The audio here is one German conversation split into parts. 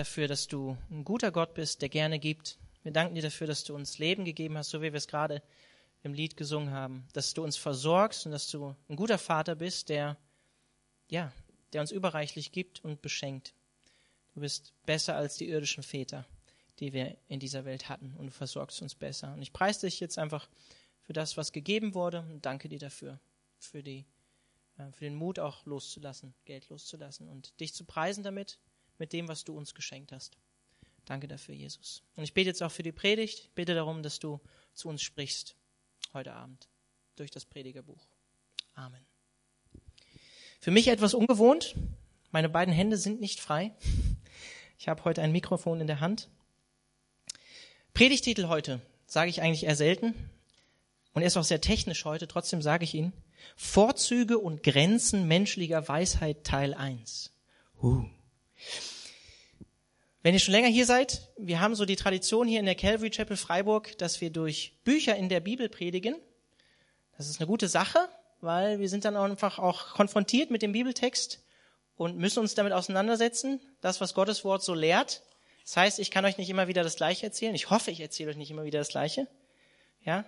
dafür, dass du ein guter Gott bist, der gerne gibt. Wir danken dir dafür, dass du uns Leben gegeben hast, so wie wir es gerade im Lied gesungen haben, dass du uns versorgst und dass du ein guter Vater bist, der ja, der uns überreichlich gibt und beschenkt. Du bist besser als die irdischen Väter, die wir in dieser Welt hatten und du versorgst uns besser. Und ich preise dich jetzt einfach für das, was gegeben wurde und danke dir dafür, für die äh, für den Mut auch loszulassen, Geld loszulassen und dich zu preisen damit, mit dem, was du uns geschenkt hast. Danke dafür, Jesus. Und ich bete jetzt auch für die Predigt. Ich bete darum, dass du zu uns sprichst heute Abend durch das Predigerbuch. Amen. Für mich etwas ungewohnt. Meine beiden Hände sind nicht frei. Ich habe heute ein Mikrofon in der Hand. Predigtitel heute sage ich eigentlich eher selten. Und er ist auch sehr technisch heute, trotzdem sage ich ihn. Vorzüge und Grenzen menschlicher Weisheit Teil 1. Uh. Wenn ihr schon länger hier seid, wir haben so die Tradition hier in der Calvary Chapel Freiburg, dass wir durch Bücher in der Bibel predigen. Das ist eine gute Sache, weil wir sind dann einfach auch konfrontiert mit dem Bibeltext und müssen uns damit auseinandersetzen, das, was Gottes Wort so lehrt. Das heißt, ich kann euch nicht immer wieder das Gleiche erzählen. Ich hoffe, ich erzähle euch nicht immer wieder das Gleiche. Ja,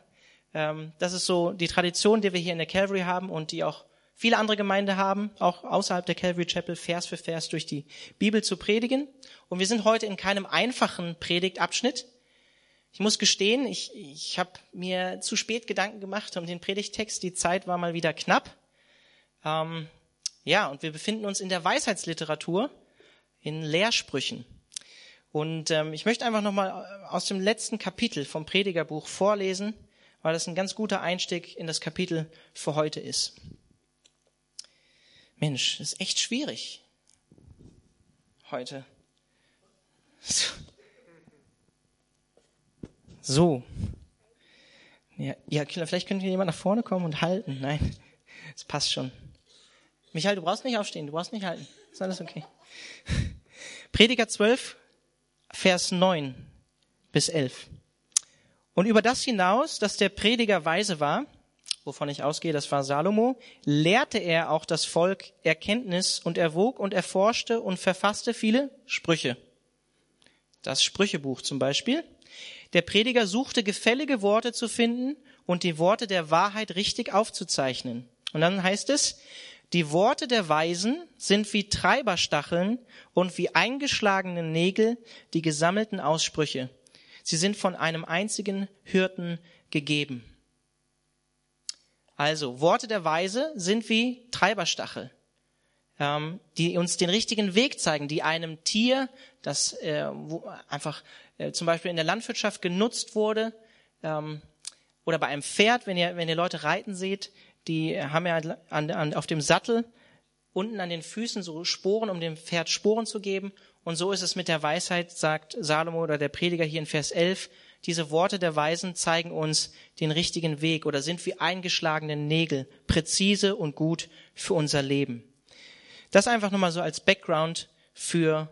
ähm, das ist so die Tradition, die wir hier in der Calvary haben und die auch viele andere Gemeinden haben, auch außerhalb der Calvary Chapel, Vers für Vers durch die Bibel zu predigen. Und wir sind heute in keinem einfachen Predigtabschnitt. Ich muss gestehen, ich, ich habe mir zu spät Gedanken gemacht um den Predigtext. Die Zeit war mal wieder knapp. Ähm, ja, und wir befinden uns in der Weisheitsliteratur, in Lehrsprüchen. Und ähm, ich möchte einfach nochmal aus dem letzten Kapitel vom Predigerbuch vorlesen, weil das ein ganz guter Einstieg in das Kapitel für heute ist. Mensch, ist echt schwierig heute. So. Ja, ja, vielleicht könnte jemand nach vorne kommen und halten. Nein, es passt schon. Michael, du brauchst nicht aufstehen, du brauchst nicht halten. Ist alles okay. Prediger 12, Vers 9 bis 11. Und über das hinaus, dass der Prediger weise war, wovon ich ausgehe, das war Salomo, lehrte er auch das Volk Erkenntnis und erwog und erforschte und verfasste viele Sprüche. Das Sprüchebuch zum Beispiel. Der Prediger suchte gefällige Worte zu finden und die Worte der Wahrheit richtig aufzuzeichnen. Und dann heißt es, die Worte der Weisen sind wie Treiberstacheln und wie eingeschlagene Nägel die gesammelten Aussprüche. Sie sind von einem einzigen Hirten gegeben. Also, Worte der Weise sind wie Treiberstachel, ähm, die uns den richtigen Weg zeigen, die einem Tier, das äh, wo einfach äh, zum Beispiel in der Landwirtschaft genutzt wurde, ähm, oder bei einem Pferd, wenn ihr, wenn ihr Leute reiten seht, die haben ja an, an, auf dem Sattel unten an den Füßen so Sporen, um dem Pferd Sporen zu geben. Und so ist es mit der Weisheit, sagt Salomo oder der Prediger hier in Vers 11. Diese Worte der Weisen zeigen uns den richtigen Weg oder sind wie eingeschlagene Nägel, präzise und gut für unser Leben. Das einfach nochmal so als Background für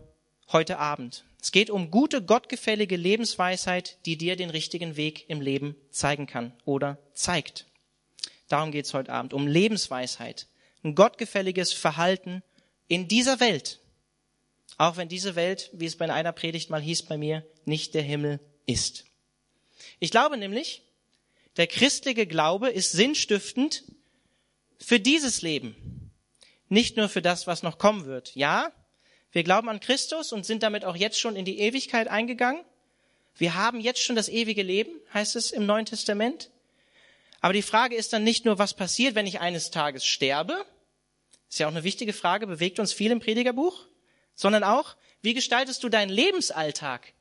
heute Abend. Es geht um gute, gottgefällige Lebensweisheit, die dir den richtigen Weg im Leben zeigen kann oder zeigt. Darum geht's heute Abend, um Lebensweisheit, ein gottgefälliges Verhalten in dieser Welt. Auch wenn diese Welt, wie es bei einer Predigt mal hieß bei mir, nicht der Himmel ist. Ich glaube nämlich, der christliche Glaube ist sinnstiftend für dieses Leben, nicht nur für das, was noch kommen wird. Ja, wir glauben an Christus und sind damit auch jetzt schon in die Ewigkeit eingegangen. Wir haben jetzt schon das ewige Leben, heißt es im Neuen Testament. Aber die Frage ist dann nicht nur, was passiert, wenn ich eines Tages sterbe? Ist ja auch eine wichtige Frage, bewegt uns viel im Predigerbuch, sondern auch, wie gestaltest du deinen Lebensalltag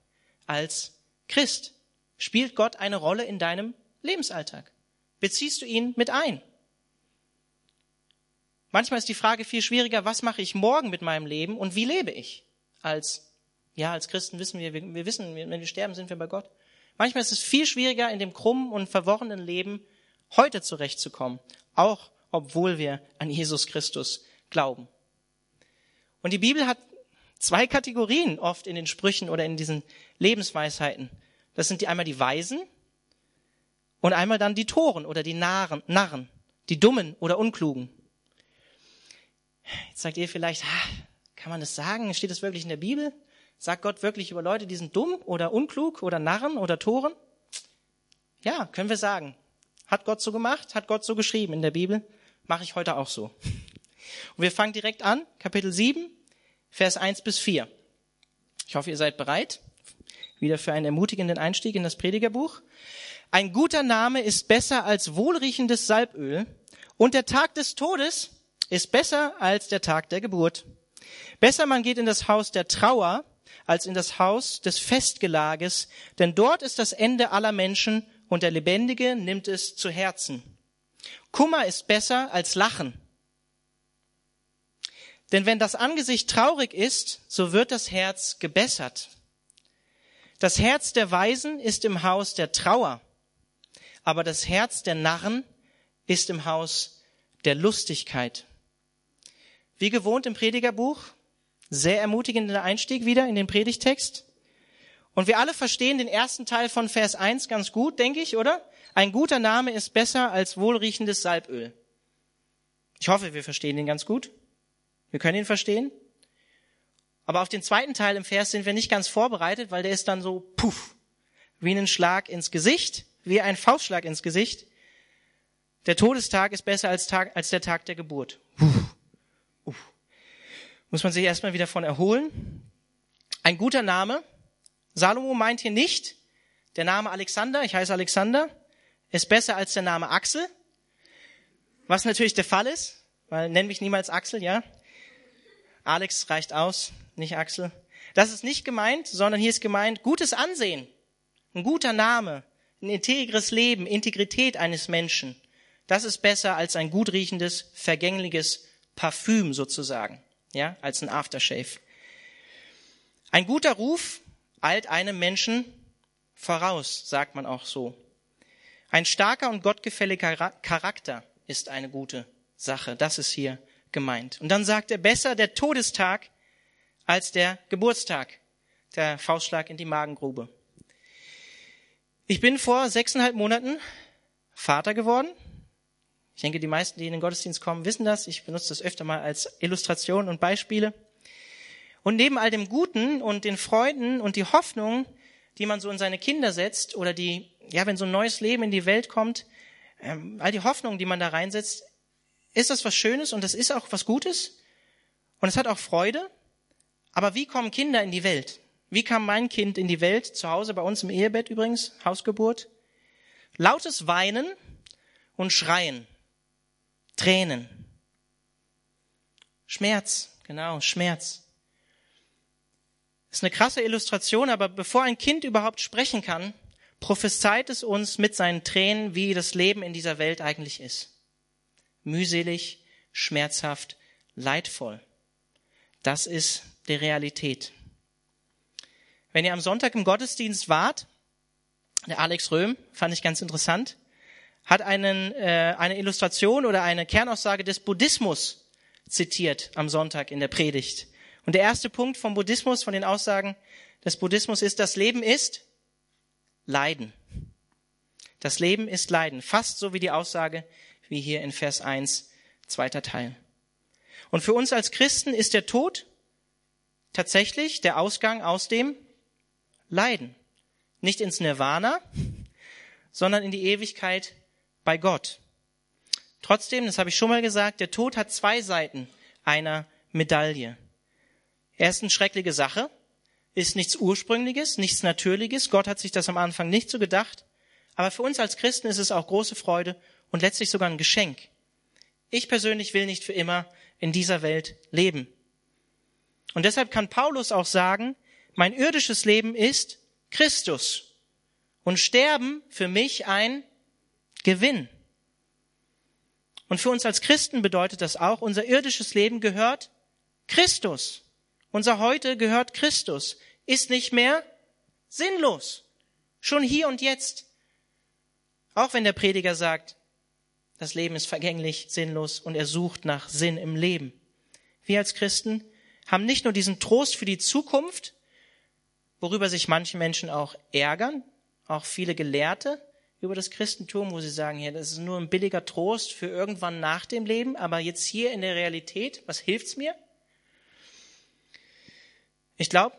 als Christ? Spielt Gott eine Rolle in deinem Lebensalltag? Beziehst du ihn mit ein? Manchmal ist die Frage viel schwieriger, was mache ich morgen mit meinem Leben und wie lebe ich? Als, ja, als Christen wissen wir, wir, wir wissen, wenn wir sterben, sind wir bei Gott. Manchmal ist es viel schwieriger, in dem krummen und verworrenen Leben heute zurechtzukommen, auch obwohl wir an Jesus Christus glauben. Und die Bibel hat zwei Kategorien oft in den Sprüchen oder in diesen Lebensweisheiten. Das sind die einmal die Weisen und einmal dann die Toren oder die Narren, Narren, die Dummen oder Unklugen. Jetzt sagt ihr vielleicht, kann man das sagen? Steht das wirklich in der Bibel? Sagt Gott wirklich über Leute, die sind dumm oder unklug oder Narren oder Toren? Ja, können wir sagen. Hat Gott so gemacht, hat Gott so geschrieben in der Bibel, mache ich heute auch so. Und wir fangen direkt an, Kapitel 7, Vers 1 bis 4. Ich hoffe, ihr seid bereit, wieder für einen ermutigenden Einstieg in das Predigerbuch. Ein guter Name ist besser als wohlriechendes Salböl und der Tag des Todes ist besser als der Tag der Geburt. Besser man geht in das Haus der Trauer als in das Haus des Festgelages, denn dort ist das Ende aller Menschen und der Lebendige nimmt es zu Herzen. Kummer ist besser als Lachen. Denn wenn das Angesicht traurig ist, so wird das Herz gebessert. Das Herz der Weisen ist im Haus der Trauer, aber das Herz der Narren ist im Haus der Lustigkeit. Wie gewohnt im Predigerbuch sehr ermutigender Einstieg wieder in den Predigtext. Und wir alle verstehen den ersten Teil von Vers 1 ganz gut, denke ich, oder? Ein guter Name ist besser als wohlriechendes Salböl. Ich hoffe, wir verstehen den ganz gut. Wir können ihn verstehen. Aber auf den zweiten Teil im Vers sind wir nicht ganz vorbereitet, weil der ist dann so puff, wie ein Schlag ins Gesicht, wie ein Faustschlag ins Gesicht. Der Todestag ist besser als, Tag, als der Tag der Geburt. Puh. Uff muss man sich erstmal wieder von erholen. Ein guter Name. Salomo meint hier nicht, der Name Alexander, ich heiße Alexander, ist besser als der Name Axel. Was natürlich der Fall ist, weil nenn mich niemals Axel, ja? Alex reicht aus, nicht Axel. Das ist nicht gemeint, sondern hier ist gemeint gutes Ansehen, ein guter Name, ein integres Leben, Integrität eines Menschen. Das ist besser als ein gut riechendes, vergängliches Parfüm sozusagen ja, als ein Aftershave. Ein guter Ruf eilt einem Menschen voraus, sagt man auch so. Ein starker und gottgefälliger Charakter ist eine gute Sache. Das ist hier gemeint. Und dann sagt er, besser der Todestag als der Geburtstag. Der Faustschlag in die Magengrube. Ich bin vor sechseinhalb Monaten Vater geworden. Ich denke, die meisten, die in den Gottesdienst kommen, wissen das. Ich benutze das öfter mal als Illustration und Beispiele. Und neben all dem Guten und den Freuden und die Hoffnung, die man so in seine Kinder setzt oder die, ja, wenn so ein neues Leben in die Welt kommt, ähm, all die Hoffnung, die man da reinsetzt, ist das was Schönes und das ist auch was Gutes und es hat auch Freude. Aber wie kommen Kinder in die Welt? Wie kam mein Kind in die Welt? Zu Hause bei uns im Ehebett übrigens, Hausgeburt. Lautes Weinen und Schreien. Tränen. Schmerz, genau, Schmerz. Ist eine krasse Illustration, aber bevor ein Kind überhaupt sprechen kann, prophezeit es uns mit seinen Tränen, wie das Leben in dieser Welt eigentlich ist. Mühselig, schmerzhaft, leidvoll. Das ist die Realität. Wenn ihr am Sonntag im Gottesdienst wart, der Alex Röhm, fand ich ganz interessant, hat einen, äh, eine Illustration oder eine Kernaussage des Buddhismus zitiert am Sonntag in der Predigt. Und der erste Punkt vom Buddhismus, von den Aussagen des Buddhismus ist, das Leben ist Leiden. Das Leben ist Leiden. Fast so wie die Aussage wie hier in Vers 1, zweiter Teil. Und für uns als Christen ist der Tod tatsächlich der Ausgang aus dem Leiden. Nicht ins Nirvana, sondern in die Ewigkeit bei Gott. Trotzdem, das habe ich schon mal gesagt, der Tod hat zwei Seiten einer Medaille. Erstens schreckliche Sache, ist nichts Ursprüngliches, nichts Natürliches. Gott hat sich das am Anfang nicht so gedacht. Aber für uns als Christen ist es auch große Freude und letztlich sogar ein Geschenk. Ich persönlich will nicht für immer in dieser Welt leben. Und deshalb kann Paulus auch sagen, mein irdisches Leben ist Christus und Sterben für mich ein Gewinn. Und für uns als Christen bedeutet das auch, unser irdisches Leben gehört Christus. Unser Heute gehört Christus, ist nicht mehr sinnlos. Schon hier und jetzt. Auch wenn der Prediger sagt, das Leben ist vergänglich, sinnlos und er sucht nach Sinn im Leben. Wir als Christen haben nicht nur diesen Trost für die Zukunft, worüber sich manche Menschen auch ärgern, auch viele Gelehrte, über das Christentum, wo sie sagen, ja, das ist nur ein billiger Trost für irgendwann nach dem Leben, aber jetzt hier in der Realität, was hilft's mir? Ich glaube,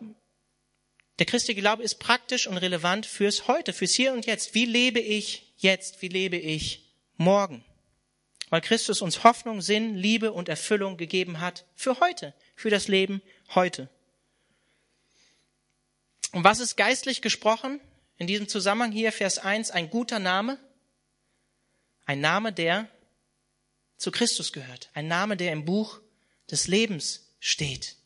Der christliche Glaube ist praktisch und relevant fürs Heute, fürs Hier und Jetzt. Wie lebe ich jetzt? Wie lebe ich morgen? Weil Christus uns Hoffnung, Sinn, Liebe und Erfüllung gegeben hat für heute, für das Leben heute. Und was ist geistlich gesprochen? In diesem Zusammenhang hier Vers 1, ein guter Name. Ein Name, der zu Christus gehört. Ein Name, der im Buch des Lebens steht.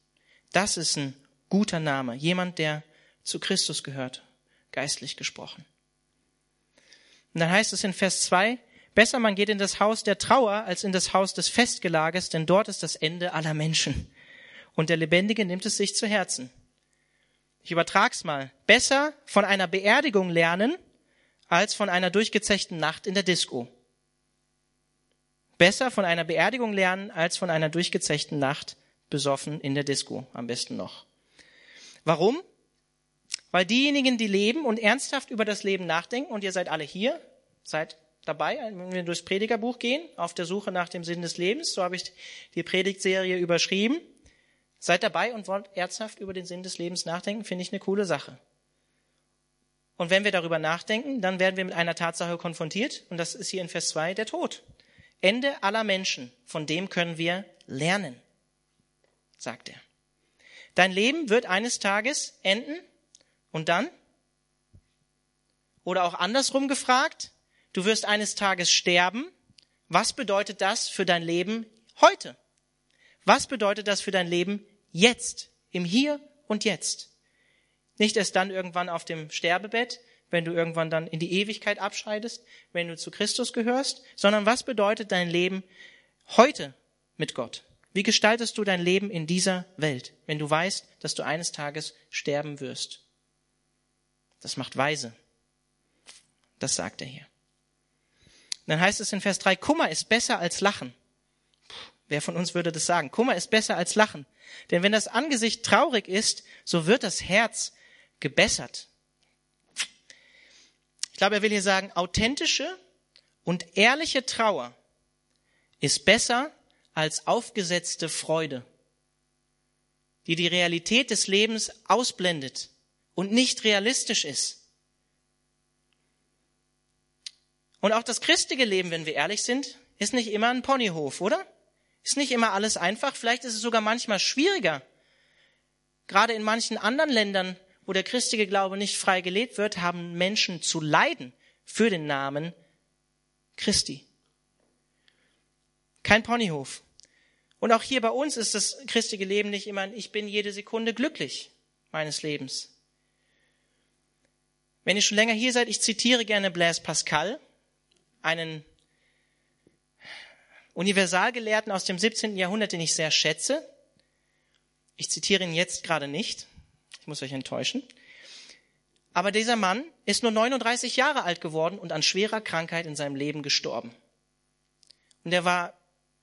Das ist ein guter Name. Jemand, der zu Christus gehört. Geistlich gesprochen. Und dann heißt es in Vers 2, besser man geht in das Haus der Trauer als in das Haus des Festgelagers, denn dort ist das Ende aller Menschen. Und der Lebendige nimmt es sich zu Herzen. Ich übertrag's mal. Besser von einer Beerdigung lernen, als von einer durchgezechten Nacht in der Disco. Besser von einer Beerdigung lernen, als von einer durchgezechten Nacht besoffen in der Disco, am besten noch. Warum? Weil diejenigen, die leben und ernsthaft über das Leben nachdenken, und ihr seid alle hier, seid dabei, wenn wir durchs Predigerbuch gehen, auf der Suche nach dem Sinn des Lebens, so habe ich die Predigtserie überschrieben, Seid dabei und wollt ernsthaft über den Sinn des Lebens nachdenken, finde ich eine coole Sache. Und wenn wir darüber nachdenken, dann werden wir mit einer Tatsache konfrontiert, und das ist hier in Vers 2 der Tod. Ende aller Menschen, von dem können wir lernen, sagt er. Dein Leben wird eines Tages enden und dann? Oder auch andersrum gefragt, du wirst eines Tages sterben. Was bedeutet das für dein Leben heute? Was bedeutet das für dein Leben Jetzt, im Hier und Jetzt. Nicht erst dann irgendwann auf dem Sterbebett, wenn du irgendwann dann in die Ewigkeit abscheidest, wenn du zu Christus gehörst, sondern was bedeutet dein Leben heute mit Gott? Wie gestaltest du dein Leben in dieser Welt, wenn du weißt, dass du eines Tages sterben wirst? Das macht weise. Das sagt er hier. Dann heißt es in Vers 3, Kummer ist besser als Lachen. Wer von uns würde das sagen? Kummer ist besser als Lachen. Denn wenn das Angesicht traurig ist, so wird das Herz gebessert. Ich glaube, er will hier sagen, authentische und ehrliche Trauer ist besser als aufgesetzte Freude, die die Realität des Lebens ausblendet und nicht realistisch ist. Und auch das christliche Leben, wenn wir ehrlich sind, ist nicht immer ein Ponyhof, oder? Ist nicht immer alles einfach, vielleicht ist es sogar manchmal schwieriger. Gerade in manchen anderen Ländern, wo der christliche Glaube nicht frei gelebt wird, haben Menschen zu leiden für den Namen Christi. Kein Ponyhof. Und auch hier bei uns ist das christliche Leben nicht immer, ich bin jede Sekunde glücklich meines Lebens. Wenn ihr schon länger hier seid, ich zitiere gerne Blaise Pascal, einen Universalgelehrten aus dem 17. Jahrhundert, den ich sehr schätze. Ich zitiere ihn jetzt gerade nicht. Ich muss euch enttäuschen. Aber dieser Mann ist nur 39 Jahre alt geworden und an schwerer Krankheit in seinem Leben gestorben. Und er war,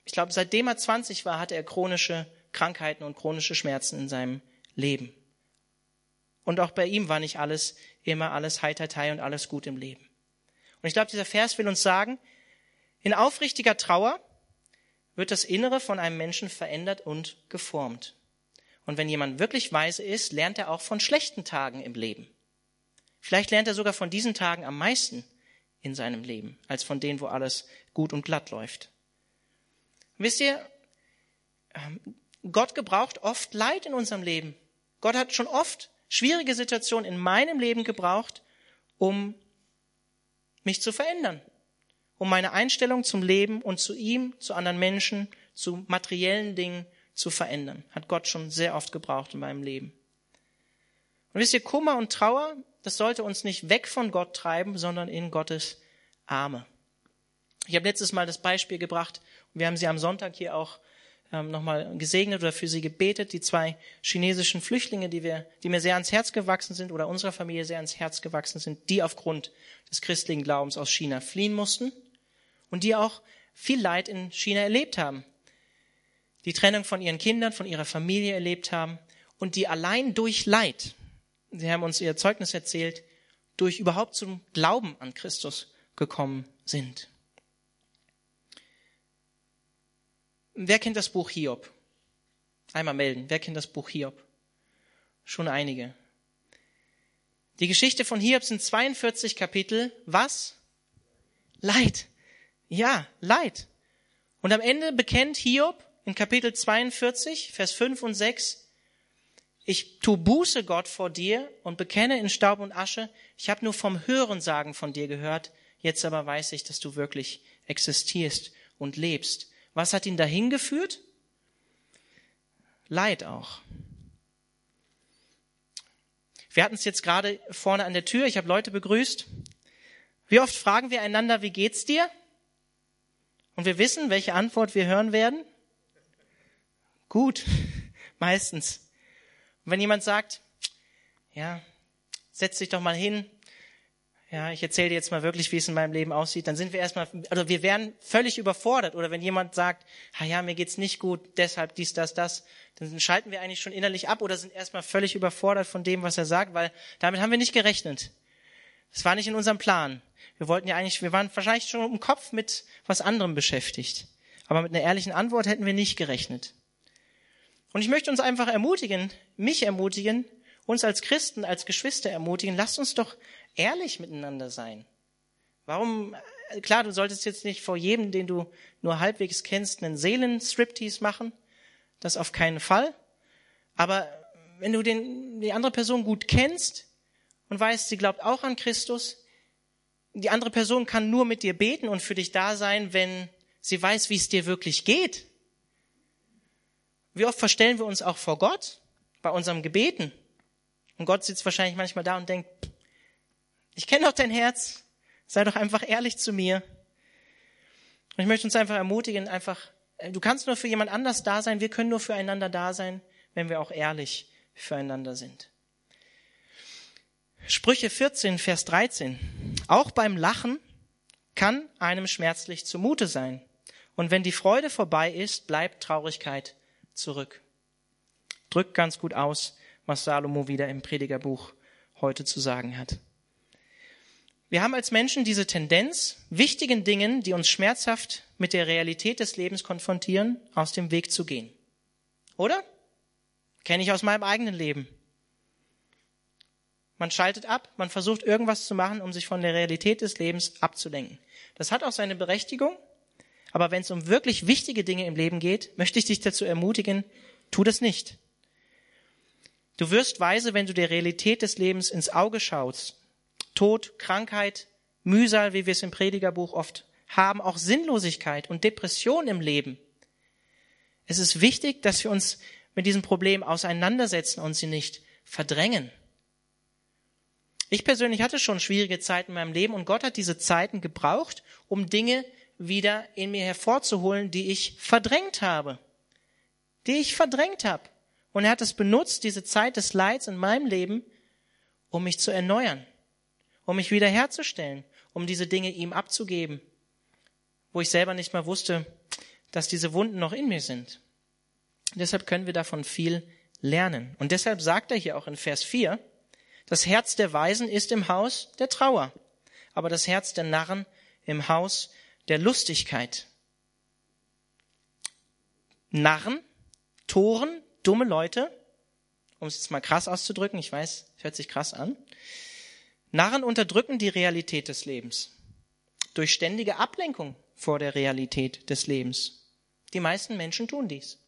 ich glaube, seitdem er 20 war, hatte er chronische Krankheiten und chronische Schmerzen in seinem Leben. Und auch bei ihm war nicht alles immer alles Heitertei und alles gut im Leben. Und ich glaube, dieser Vers will uns sagen, in aufrichtiger Trauer wird das Innere von einem Menschen verändert und geformt. Und wenn jemand wirklich weise ist, lernt er auch von schlechten Tagen im Leben. Vielleicht lernt er sogar von diesen Tagen am meisten in seinem Leben, als von denen, wo alles gut und glatt läuft. Wisst ihr, ähm, Gott gebraucht oft Leid in unserem Leben. Gott hat schon oft schwierige Situationen in meinem Leben gebraucht, um mich zu verändern, um meine Einstellung zum Leben und zu ihm, zu anderen Menschen, zu materiellen Dingen zu verändern. Hat Gott schon sehr oft gebraucht in meinem Leben. Und wisst ihr, Kummer und Trauer, das sollte uns nicht weg von Gott treiben, sondern in Gottes Arme. Ich habe letztes Mal das Beispiel gebracht und wir haben sie am Sonntag hier auch ähm, nochmal gesegnet oder für sie gebetet, die zwei chinesischen Flüchtlinge, die, wir, die mir sehr ans Herz gewachsen sind oder unserer Familie sehr ans Herz gewachsen sind, die aufgrund des christlichen Glaubens aus China fliehen mussten und die auch viel Leid in China erlebt haben. Die Trennung von ihren Kindern, von ihrer Familie erlebt haben und die allein durch Leid, sie haben uns ihr Zeugnis erzählt, durch überhaupt zum Glauben an Christus gekommen sind. Wer kennt das Buch Hiob? Einmal melden. Wer kennt das Buch Hiob? Schon einige. Die Geschichte von Hiob sind 42 Kapitel. Was? Leid. Ja, Leid. Und am Ende bekennt Hiob in Kapitel 42, Vers 5 und 6, ich tu Buße Gott vor dir und bekenne in Staub und Asche, ich habe nur vom Hörensagen von dir gehört, jetzt aber weiß ich, dass du wirklich existierst und lebst. Was hat ihn dahin geführt? Leid auch. Wir hatten es jetzt gerade vorne an der Tür, ich habe Leute begrüßt. Wie oft fragen wir einander, wie geht's dir? Und wir wissen, welche Antwort wir hören werden? Gut, meistens. Und wenn jemand sagt, ja, setz dich doch mal hin, ja, ich erzähle dir jetzt mal wirklich, wie es in meinem Leben aussieht, dann sind wir erstmal, also wir werden völlig überfordert. Oder wenn jemand sagt, ah ja, mir geht's nicht gut, deshalb dies, das, das, dann schalten wir eigentlich schon innerlich ab oder sind erstmal völlig überfordert von dem, was er sagt, weil damit haben wir nicht gerechnet. Das war nicht in unserem Plan. Wir wollten ja eigentlich, wir waren wahrscheinlich schon im Kopf mit was anderem beschäftigt. Aber mit einer ehrlichen Antwort hätten wir nicht gerechnet. Und ich möchte uns einfach ermutigen, mich ermutigen, uns als Christen, als Geschwister ermutigen, lasst uns doch ehrlich miteinander sein. Warum, äh, klar, du solltest jetzt nicht vor jedem, den du nur halbwegs kennst, einen Seelenstriptease machen. Das auf keinen Fall. Aber wenn du den, die andere Person gut kennst und weißt, sie glaubt auch an Christus, die andere Person kann nur mit dir beten und für dich da sein, wenn sie weiß, wie es dir wirklich geht. Wie oft verstellen wir uns auch vor Gott bei unserem Gebeten? Und Gott sitzt wahrscheinlich manchmal da und denkt, ich kenne doch dein Herz, sei doch einfach ehrlich zu mir. Und ich möchte uns einfach ermutigen, einfach, äh, du kannst nur für jemand anders da sein, wir können nur füreinander da sein, wenn wir auch ehrlich füreinander sind. Sprüche 14, Vers 13. Auch beim Lachen kann einem schmerzlich zumute sein. Und wenn die Freude vorbei ist, bleibt Traurigkeit zurück. Drückt ganz gut aus, was Salomo wieder im Predigerbuch heute zu sagen hat. Wir haben als Menschen diese Tendenz, wichtigen Dingen, die uns schmerzhaft mit der Realität des Lebens konfrontieren, aus dem Weg zu gehen. Oder? Kenne ich aus meinem eigenen Leben. Man schaltet ab, man versucht irgendwas zu machen, um sich von der Realität des Lebens abzulenken. Das hat auch seine Berechtigung, aber wenn es um wirklich wichtige Dinge im Leben geht, möchte ich dich dazu ermutigen, tu das nicht. Du wirst weise, wenn du der Realität des Lebens ins Auge schaust. Tod, Krankheit, Mühsal, wie wir es im Predigerbuch oft haben, auch Sinnlosigkeit und Depression im Leben. Es ist wichtig, dass wir uns mit diesem Problem auseinandersetzen und sie nicht verdrängen. Ich persönlich hatte schon schwierige Zeiten in meinem Leben und Gott hat diese Zeiten gebraucht, um Dinge wieder in mir hervorzuholen, die ich verdrängt habe. Die ich verdrängt habe. Und er hat es benutzt, diese Zeit des Leids in meinem Leben, um mich zu erneuern, um mich wiederherzustellen, um diese Dinge ihm abzugeben, wo ich selber nicht mal wusste, dass diese Wunden noch in mir sind. deshalb können wir davon viel lernen. Und deshalb sagt er hier auch in Vers 4, das Herz der Weisen ist im Haus der Trauer, aber das Herz der Narren im Haus der Lustigkeit. Narren, Toren, dumme Leute, um es jetzt mal krass auszudrücken, ich weiß, hört sich krass an. Narren unterdrücken die Realität des Lebens durch ständige Ablenkung vor der Realität des Lebens. Die meisten Menschen tun dies.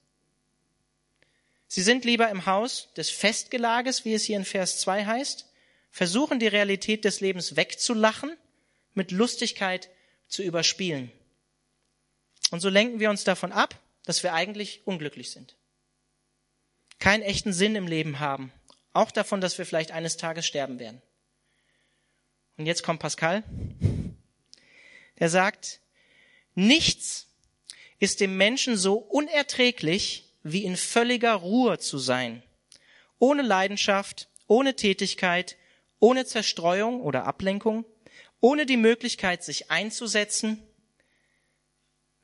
Sie sind lieber im Haus des Festgelages, wie es hier in Vers 2 heißt, versuchen die Realität des Lebens wegzulachen, mit Lustigkeit zu überspielen. Und so lenken wir uns davon ab, dass wir eigentlich unglücklich sind. Keinen echten Sinn im Leben haben. Auch davon, dass wir vielleicht eines Tages sterben werden. Und jetzt kommt Pascal. Der sagt, nichts ist dem Menschen so unerträglich, wie in völliger Ruhe zu sein. Ohne Leidenschaft, ohne Tätigkeit, ohne Zerstreuung oder Ablenkung, ohne die Möglichkeit, sich einzusetzen.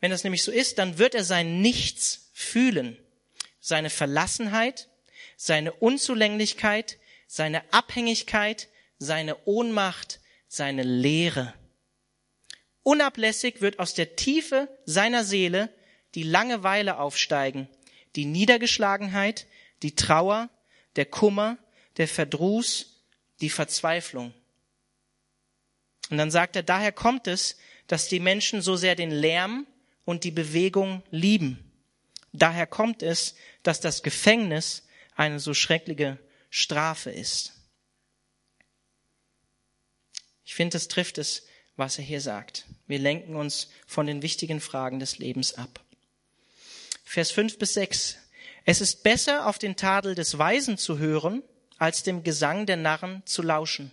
Wenn das nämlich so ist, dann wird er sein Nichts fühlen, seine Verlassenheit, seine Unzulänglichkeit, seine Abhängigkeit, seine Ohnmacht, seine Leere. Unablässig wird aus der Tiefe seiner Seele die Langeweile aufsteigen, die Niedergeschlagenheit, die Trauer, der Kummer, der Verdruß, die Verzweiflung. Und dann sagt er, daher kommt es, dass die Menschen so sehr den Lärm und die Bewegung lieben. Daher kommt es, dass das Gefängnis eine so schreckliche Strafe ist. Ich finde, es trifft es, was er hier sagt. Wir lenken uns von den wichtigen Fragen des Lebens ab. Vers 5 bis 6. Es ist besser, auf den Tadel des Weisen zu hören, als dem Gesang der Narren zu lauschen.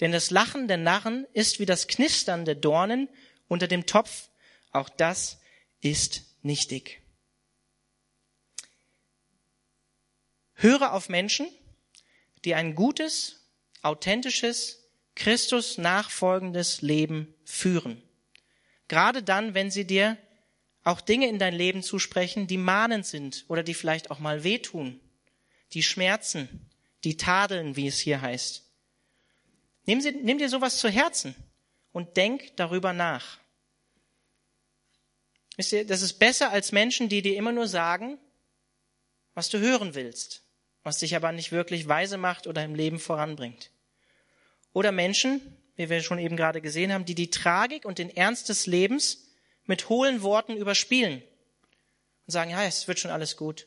Denn das Lachen der Narren ist wie das Knistern der Dornen unter dem Topf. Auch das ist nichtig. Höre auf Menschen, die ein gutes, authentisches, Christus nachfolgendes Leben führen. Gerade dann, wenn sie dir auch Dinge in dein Leben zusprechen, die mahnend sind oder die vielleicht auch mal wehtun, die schmerzen, die tadeln, wie es hier heißt. Nimm, sie, nimm dir sowas zu Herzen und denk darüber nach. Wisst ihr, das ist besser als Menschen, die dir immer nur sagen, was du hören willst, was dich aber nicht wirklich weise macht oder im Leben voranbringt. Oder Menschen, wie wir schon eben gerade gesehen haben, die die Tragik und den Ernst des Lebens mit hohlen Worten überspielen und sagen, ja, es wird schon alles gut.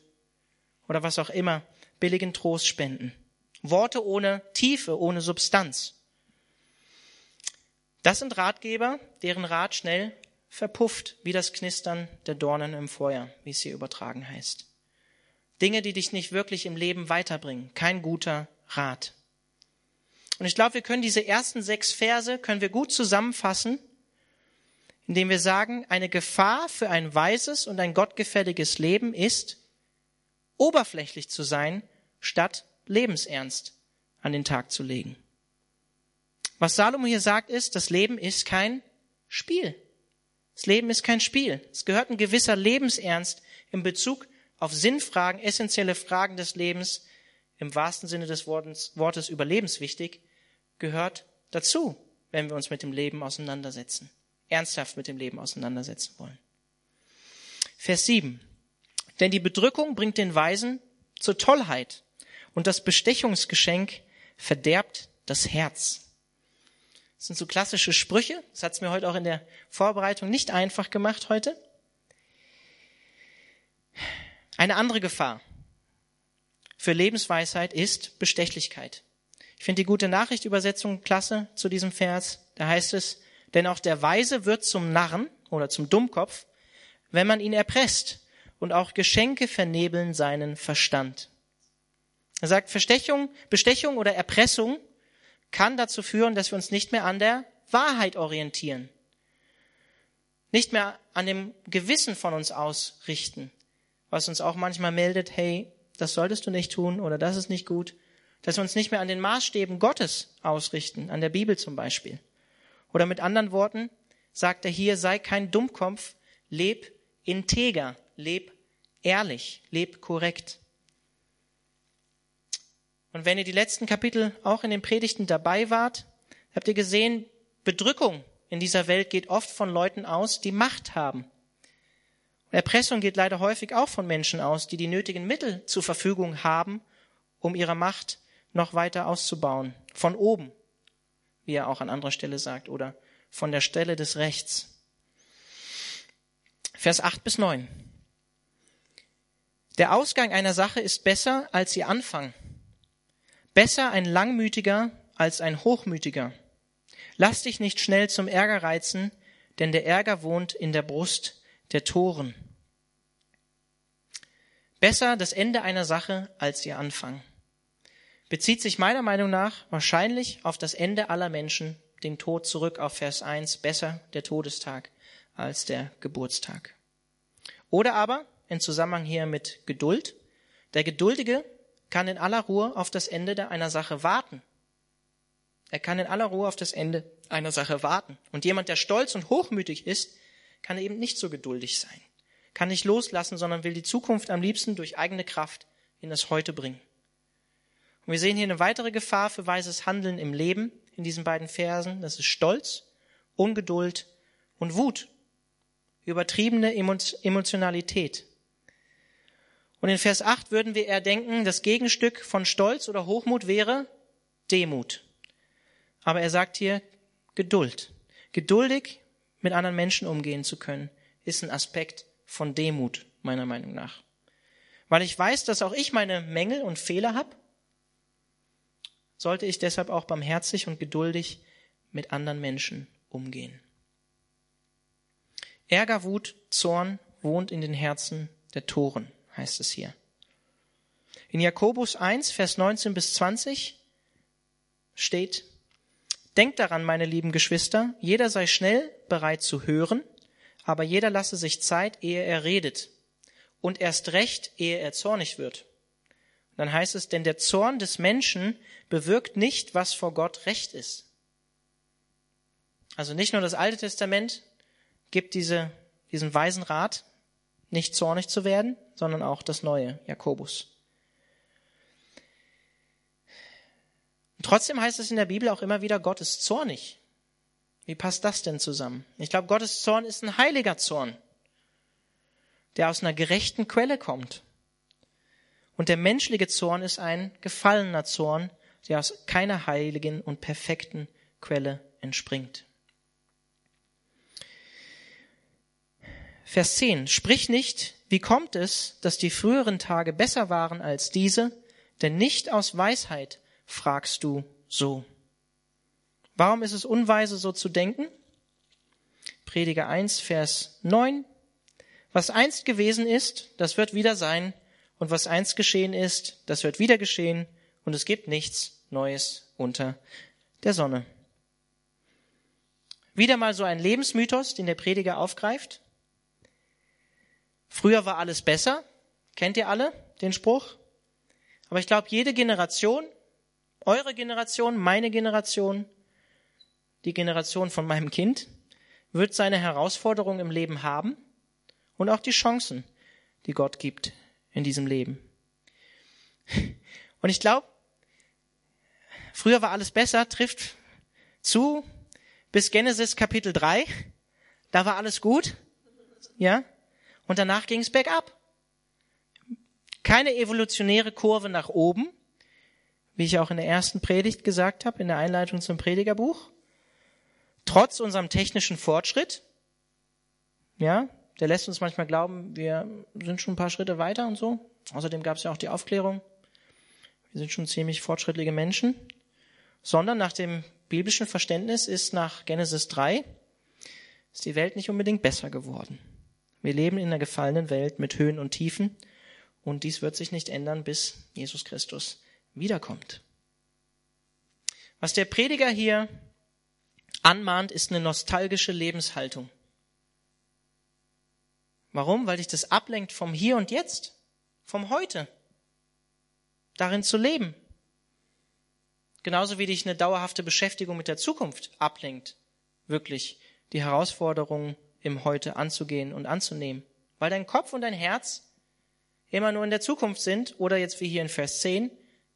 Oder was auch immer, billigen Trost spenden. Worte ohne Tiefe, ohne Substanz. Das sind Ratgeber, deren Rat schnell verpufft, wie das Knistern der Dornen im Feuer, wie es hier übertragen heißt. Dinge, die dich nicht wirklich im Leben weiterbringen. Kein guter Rat. Und ich glaube, wir können diese ersten sechs Verse, können wir gut zusammenfassen, indem wir sagen, eine Gefahr für ein weises und ein gottgefälliges Leben ist, oberflächlich zu sein, statt lebensernst an den Tag zu legen. Was Salomo hier sagt, ist, das Leben ist kein Spiel. Das Leben ist kein Spiel. Es gehört ein gewisser Lebensernst in Bezug auf Sinnfragen, essentielle Fragen des Lebens, im wahrsten Sinne des Wortes, Wortes überlebenswichtig, gehört dazu, wenn wir uns mit dem Leben auseinandersetzen, ernsthaft mit dem Leben auseinandersetzen wollen. Vers 7. Denn die Bedrückung bringt den Weisen zur Tollheit und das Bestechungsgeschenk verderbt das Herz. Das sind so klassische Sprüche. Das hat es mir heute auch in der Vorbereitung nicht einfach gemacht heute. Eine andere Gefahr für Lebensweisheit ist Bestechlichkeit. Ich finde die gute Nachricht Übersetzung klasse zu diesem Vers. Da heißt es, denn auch der Weise wird zum Narren oder zum Dummkopf, wenn man ihn erpresst und auch Geschenke vernebeln seinen Verstand. Er sagt, Verstechung, Bestechung oder Erpressung kann dazu führen, dass wir uns nicht mehr an der Wahrheit orientieren. Nicht mehr an dem Gewissen von uns ausrichten, was uns auch manchmal meldet, hey, das solltest du nicht tun oder das ist nicht gut. Dass wir uns nicht mehr an den Maßstäben Gottes ausrichten, an der Bibel zum Beispiel. Oder mit anderen Worten sagt er hier, sei kein Dummkopf, leb integer, leb ehrlich, leb korrekt. Und wenn ihr die letzten Kapitel auch in den Predigten dabei wart, habt ihr gesehen, Bedrückung in dieser Welt geht oft von Leuten aus, die Macht haben. Erpressung geht leider häufig auch von Menschen aus, die die nötigen Mittel zur Verfügung haben, um ihre Macht noch weiter auszubauen. Von oben, wie er auch an anderer Stelle sagt, oder von der Stelle des Rechts. Vers 8 bis 9. Der Ausgang einer Sache ist besser als ihr Anfang. Besser ein Langmütiger als ein Hochmütiger. Lass dich nicht schnell zum Ärger reizen, denn der Ärger wohnt in der Brust der Toren. Besser das Ende einer Sache als ihr Anfang bezieht sich meiner Meinung nach wahrscheinlich auf das Ende aller Menschen, den Tod zurück auf Vers 1, besser der Todestag als der Geburtstag. Oder aber in Zusammenhang hier mit Geduld, der Geduldige kann in aller Ruhe auf das Ende einer Sache warten. Er kann in aller Ruhe auf das Ende einer Sache warten. Und jemand, der stolz und hochmütig ist, kann eben nicht so geduldig sein, kann nicht loslassen, sondern will die Zukunft am liebsten durch eigene Kraft in das Heute bringen. Und wir sehen hier eine weitere Gefahr für weises Handeln im Leben in diesen beiden Versen. Das ist Stolz, Ungeduld und Wut. Übertriebene Emotionalität. Und in Vers 8 würden wir eher denken, das Gegenstück von Stolz oder Hochmut wäre Demut. Aber er sagt hier Geduld. Geduldig mit anderen Menschen umgehen zu können, ist ein Aspekt von Demut, meiner Meinung nach. Weil ich weiß, dass auch ich meine Mängel und Fehler habe, sollte ich deshalb auch barmherzig und geduldig mit anderen Menschen umgehen. Ärger, Wut, Zorn wohnt in den Herzen der Toren, heißt es hier. In Jakobus 1, Vers 19 bis 20 steht, Denkt daran, meine lieben Geschwister, jeder sei schnell bereit zu hören, aber jeder lasse sich Zeit, ehe er redet, und erst recht, ehe er zornig wird. Dann heißt es, denn der Zorn des Menschen bewirkt nicht, was vor Gott recht ist. Also nicht nur das Alte Testament gibt diese, diesen weisen Rat, nicht zornig zu werden, sondern auch das Neue, Jakobus. Trotzdem heißt es in der Bibel auch immer wieder, Gott ist zornig. Wie passt das denn zusammen? Ich glaube, Gottes Zorn ist ein heiliger Zorn, der aus einer gerechten Quelle kommt. Und der menschliche Zorn ist ein gefallener Zorn, der aus keiner heiligen und perfekten Quelle entspringt. Vers 10. Sprich nicht, wie kommt es, dass die früheren Tage besser waren als diese? Denn nicht aus Weisheit fragst du so. Warum ist es unweise, so zu denken? Prediger 1, Vers 9. Was einst gewesen ist, das wird wieder sein. Und was einst geschehen ist, das wird wieder geschehen. Und es gibt nichts Neues unter der Sonne. Wieder mal so ein Lebensmythos, den der Prediger aufgreift. Früher war alles besser. Kennt ihr alle den Spruch? Aber ich glaube, jede Generation, eure Generation, meine Generation, die Generation von meinem Kind, wird seine Herausforderungen im Leben haben und auch die Chancen, die Gott gibt in diesem Leben. Und ich glaube, früher war alles besser, trifft zu bis Genesis Kapitel 3. Da war alles gut. Ja? Und danach ging es bergab. Keine evolutionäre Kurve nach oben, wie ich auch in der ersten Predigt gesagt habe, in der Einleitung zum Predigerbuch. Trotz unserem technischen Fortschritt, ja, der lässt uns manchmal glauben, wir sind schon ein paar Schritte weiter und so. Außerdem gab es ja auch die Aufklärung. Wir sind schon ziemlich fortschrittliche Menschen. Sondern nach dem biblischen Verständnis ist nach Genesis 3 ist die Welt nicht unbedingt besser geworden. Wir leben in einer gefallenen Welt mit Höhen und Tiefen und dies wird sich nicht ändern, bis Jesus Christus wiederkommt. Was der Prediger hier anmahnt, ist eine nostalgische Lebenshaltung. Warum? Weil dich das ablenkt vom Hier und Jetzt, vom Heute, darin zu leben. Genauso wie dich eine dauerhafte Beschäftigung mit der Zukunft ablenkt, wirklich die Herausforderungen im Heute anzugehen und anzunehmen. Weil dein Kopf und dein Herz immer nur in der Zukunft sind oder jetzt wie hier in Vers 10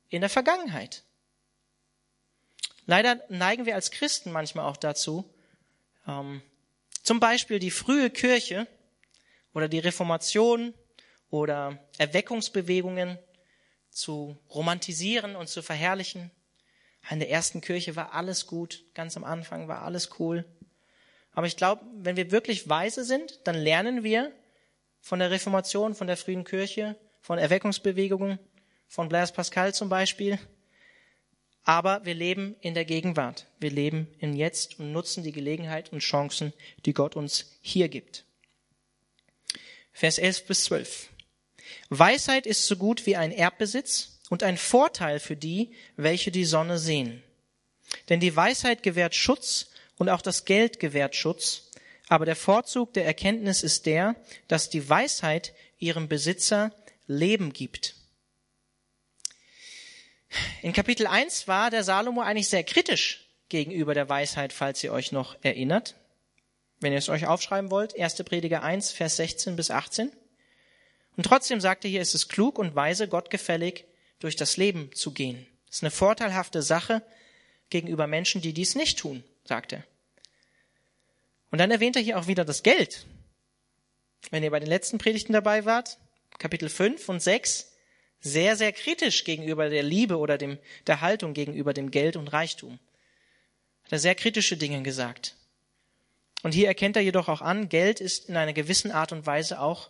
in der Vergangenheit. Leider neigen wir als Christen manchmal auch dazu, ähm, zum Beispiel die frühe Kirche oder die Reformation oder Erweckungsbewegungen zu romantisieren und zu verherrlichen. In der ersten Kirche war alles gut, ganz am Anfang war alles cool. Aber ich glaube, wenn wir wirklich weise sind, dann lernen wir von der Reformation, von der frühen Kirche, von Erweckungsbewegungen, von Blaise Pascal zum Beispiel. Aber wir leben in der Gegenwart. Wir leben im Jetzt und nutzen die Gelegenheit und Chancen, die Gott uns hier gibt. Vers 11 bis 12. Weisheit ist so gut wie ein Erbbesitz und ein Vorteil für die, welche die Sonne sehen. Denn die Weisheit gewährt Schutz und auch das Geld gewährt Schutz. Aber der Vorzug der Erkenntnis ist der, dass die Weisheit ihrem Besitzer Leben gibt. In Kapitel 1 war der Salomo eigentlich sehr kritisch gegenüber der Weisheit, falls ihr euch noch erinnert. Wenn ihr es euch aufschreiben wollt, 1. Prediger 1, Vers 16 bis 18. Und trotzdem sagte hier, es ist klug und weise, gottgefällig durch das Leben zu gehen. Es ist eine vorteilhafte Sache gegenüber Menschen, die dies nicht tun sagt er. Und dann erwähnt er hier auch wieder das Geld. Wenn ihr bei den letzten Predigten dabei wart, Kapitel 5 und 6, sehr, sehr kritisch gegenüber der Liebe oder dem, der Haltung gegenüber dem Geld und Reichtum. Hat er sehr kritische Dinge gesagt. Und hier erkennt er jedoch auch an, Geld ist in einer gewissen Art und Weise auch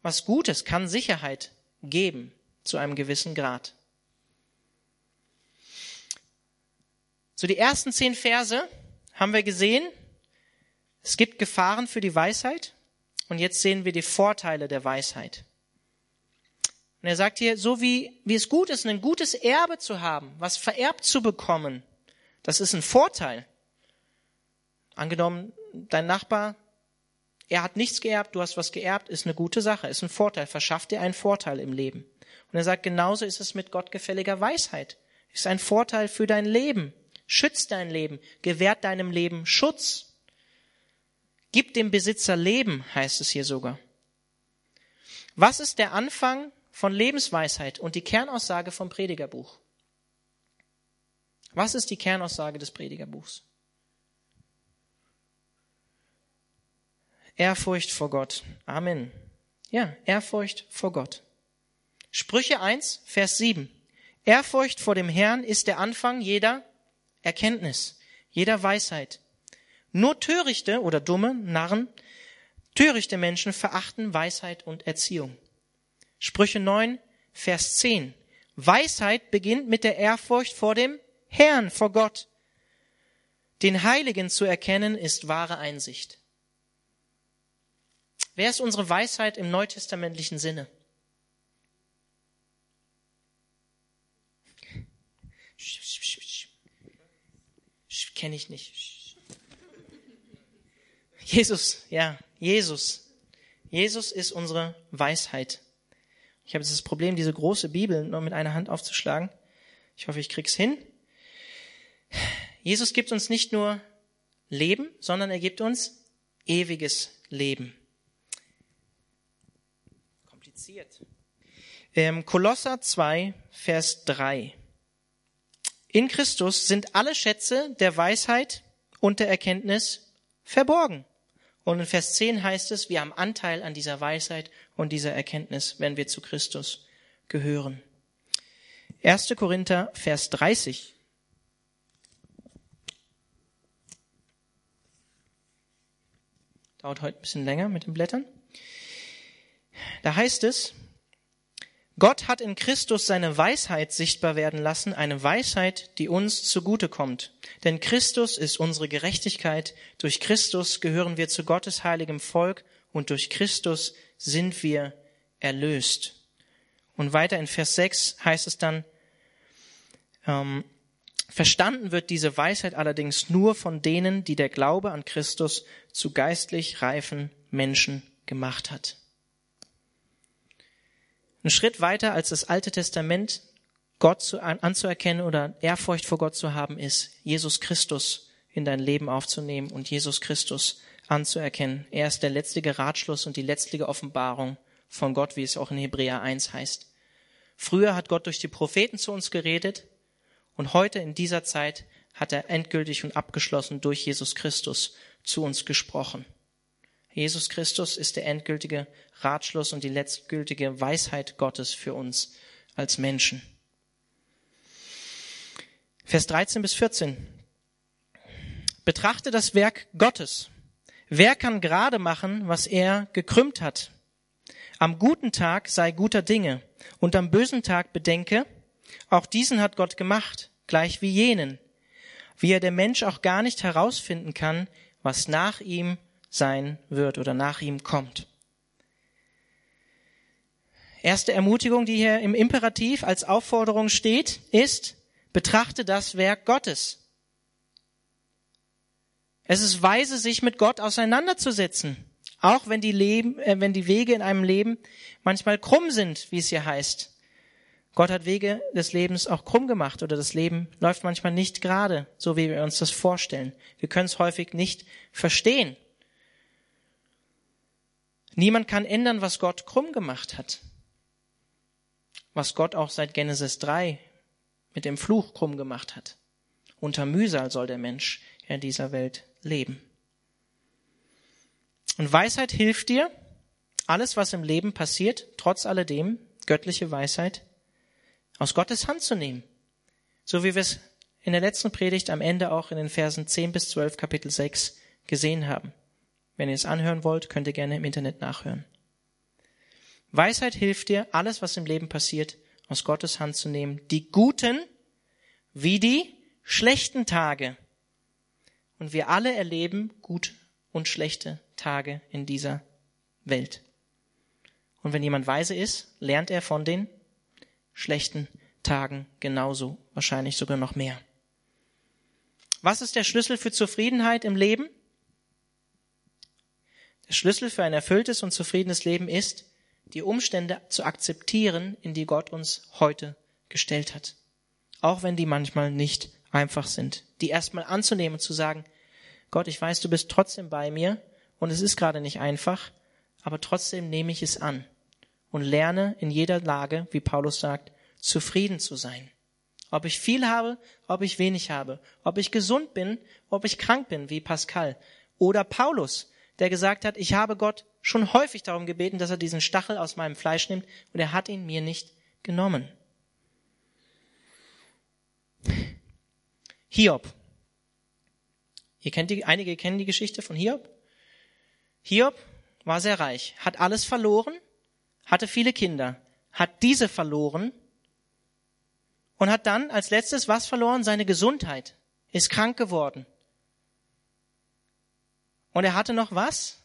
was Gutes, kann Sicherheit geben zu einem gewissen Grad. So die ersten zehn Verse haben wir gesehen. Es gibt Gefahren für die Weisheit und jetzt sehen wir die Vorteile der Weisheit. Und er sagt hier, so wie, wie es gut ist, ein gutes Erbe zu haben, was vererbt zu bekommen, das ist ein Vorteil. Angenommen, dein Nachbar, er hat nichts geerbt, du hast was geerbt, ist eine gute Sache, ist ein Vorteil, verschafft dir einen Vorteil im Leben. Und er sagt, genauso ist es mit gottgefälliger Weisheit. Ist ein Vorteil für dein Leben. Schützt dein Leben, gewährt deinem Leben Schutz. Gib dem Besitzer Leben, heißt es hier sogar. Was ist der Anfang von Lebensweisheit und die Kernaussage vom Predigerbuch? Was ist die Kernaussage des Predigerbuchs? Ehrfurcht vor Gott. Amen. Ja, Ehrfurcht vor Gott. Sprüche 1, Vers 7. Ehrfurcht vor dem Herrn ist der Anfang jeder Erkenntnis, jeder Weisheit. Nur törichte oder dumme Narren, törichte Menschen verachten Weisheit und Erziehung. Sprüche 9, Vers 10. Weisheit beginnt mit der Ehrfurcht vor dem Herrn, vor Gott. Den Heiligen zu erkennen ist wahre Einsicht. Wer ist unsere Weisheit im neutestamentlichen Sinne? Kenne ich nicht. Jesus, ja, Jesus. Jesus ist unsere Weisheit. Ich habe jetzt das Problem, diese große Bibel nur mit einer Hand aufzuschlagen. Ich hoffe, ich krieg's hin. Jesus gibt uns nicht nur Leben, sondern er gibt uns ewiges Leben kompliziert. Ähm, Kolosser 2, Vers 3. In Christus sind alle Schätze der Weisheit und der Erkenntnis verborgen. Und in Vers 10 heißt es, wir haben Anteil an dieser Weisheit und dieser Erkenntnis, wenn wir zu Christus gehören. 1. Korinther, Vers 30. Dauert heute ein bisschen länger mit den Blättern. Da heißt es, Gott hat in Christus seine Weisheit sichtbar werden lassen, eine Weisheit, die uns zugute kommt. Denn Christus ist unsere Gerechtigkeit. Durch Christus gehören wir zu Gottes heiligem Volk und durch Christus sind wir erlöst. Und weiter in Vers 6 heißt es dann, ähm, verstanden wird diese Weisheit allerdings nur von denen, die der Glaube an Christus zu geistlich reifen Menschen gemacht hat. Ein Schritt weiter als das Alte Testament Gott zu, anzuerkennen oder Ehrfurcht vor Gott zu haben, ist, Jesus Christus in dein Leben aufzunehmen und Jesus Christus anzuerkennen. Er ist der letztige Ratschluss und die letztige Offenbarung von Gott, wie es auch in Hebräer 1 heißt. Früher hat Gott durch die Propheten zu uns geredet und heute in dieser Zeit hat er endgültig und abgeschlossen durch Jesus Christus zu uns gesprochen. Jesus Christus ist der endgültige Ratschluss und die letztgültige Weisheit Gottes für uns als Menschen. Vers 13 bis 14. Betrachte das Werk Gottes. Wer kann gerade machen, was er gekrümmt hat? Am guten Tag sei guter Dinge und am bösen Tag bedenke, auch diesen hat Gott gemacht, gleich wie jenen, wie er der Mensch auch gar nicht herausfinden kann, was nach ihm sein wird oder nach ihm kommt. Erste Ermutigung, die hier im Imperativ als Aufforderung steht, ist, betrachte das Werk Gottes. Es ist weise, sich mit Gott auseinanderzusetzen, auch wenn die, Leben, äh, wenn die Wege in einem Leben manchmal krumm sind, wie es hier heißt. Gott hat Wege des Lebens auch krumm gemacht oder das Leben läuft manchmal nicht gerade, so wie wir uns das vorstellen. Wir können es häufig nicht verstehen. Niemand kann ändern, was Gott krumm gemacht hat. Was Gott auch seit Genesis 3 mit dem Fluch krumm gemacht hat. Unter Mühsal soll der Mensch in dieser Welt leben. Und Weisheit hilft dir, alles, was im Leben passiert, trotz alledem göttliche Weisheit aus Gottes Hand zu nehmen. So wie wir es in der letzten Predigt am Ende auch in den Versen 10 bis 12 Kapitel 6 gesehen haben. Wenn ihr es anhören wollt, könnt ihr gerne im Internet nachhören. Weisheit hilft dir, alles, was im Leben passiert, aus Gottes Hand zu nehmen. Die guten wie die schlechten Tage. Und wir alle erleben gut und schlechte Tage in dieser Welt. Und wenn jemand weise ist, lernt er von den schlechten Tagen genauso, wahrscheinlich sogar noch mehr. Was ist der Schlüssel für Zufriedenheit im Leben? Der Schlüssel für ein erfülltes und zufriedenes Leben ist, die Umstände zu akzeptieren, in die Gott uns heute gestellt hat. Auch wenn die manchmal nicht einfach sind. Die erstmal anzunehmen und zu sagen, Gott, ich weiß, du bist trotzdem bei mir und es ist gerade nicht einfach, aber trotzdem nehme ich es an und lerne in jeder Lage, wie Paulus sagt, zufrieden zu sein. Ob ich viel habe, ob ich wenig habe, ob ich gesund bin, ob ich krank bin, wie Pascal. Oder Paulus, der gesagt hat, ich habe Gott schon häufig darum gebeten, dass er diesen Stachel aus meinem Fleisch nimmt und er hat ihn mir nicht genommen. Hiob. Ihr kennt die, einige kennen die Geschichte von Hiob. Hiob war sehr reich, hat alles verloren, hatte viele Kinder, hat diese verloren und hat dann als letztes was verloren? Seine Gesundheit. Ist krank geworden. Und er hatte noch was?